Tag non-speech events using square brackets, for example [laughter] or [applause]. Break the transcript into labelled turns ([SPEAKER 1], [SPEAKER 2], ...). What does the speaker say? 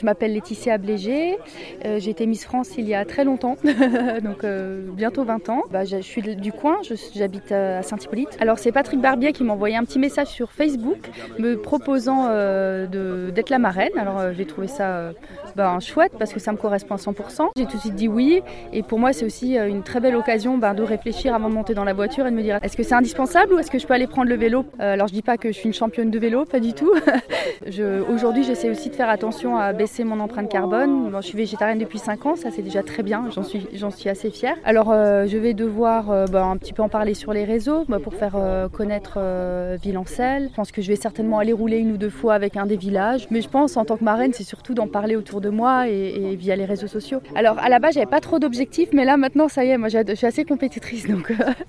[SPEAKER 1] Je m'appelle Laetitia Ablégé. Euh, j'ai été Miss France il y a très longtemps, [laughs] donc euh, bientôt 20 ans. Bah, je suis du coin, j'habite à Saint-Hippolyte. Alors c'est Patrick Barbier qui m'a envoyé un petit message sur Facebook me proposant d'être la marraine. Alors j'ai trouvé ça bah, chouette parce que ça me correspond à 100%. J'ai tout de suite dit oui et pour moi c'est aussi une très belle occasion bah, de réfléchir avant de monter dans la voiture et de me dire est-ce que c'est indispensable ou est-ce que je peux aller prendre le vélo? Alors je dis pas que je suis une championne de vélo, pas du tout. [laughs] Aujourd'hui j'essaie aussi de faire attention à baisser mon empreinte carbone. je suis végétarienne depuis 5 ans, ça c'est déjà très bien, j'en suis, assez fière. Alors euh, je vais devoir euh, bah, un petit peu en parler sur les réseaux pour faire euh, connaître Villancelle. Je pense que je vais certainement aller rouler une ou deux fois avec un des villages, mais je pense en tant que marraine c'est surtout d'en parler autour de moi et, via les réseaux sociaux. Alors à la base j'avais pas trop d'objectifs, mais là maintenant ça y est, moi je suis assez compétitrice donc [laughs]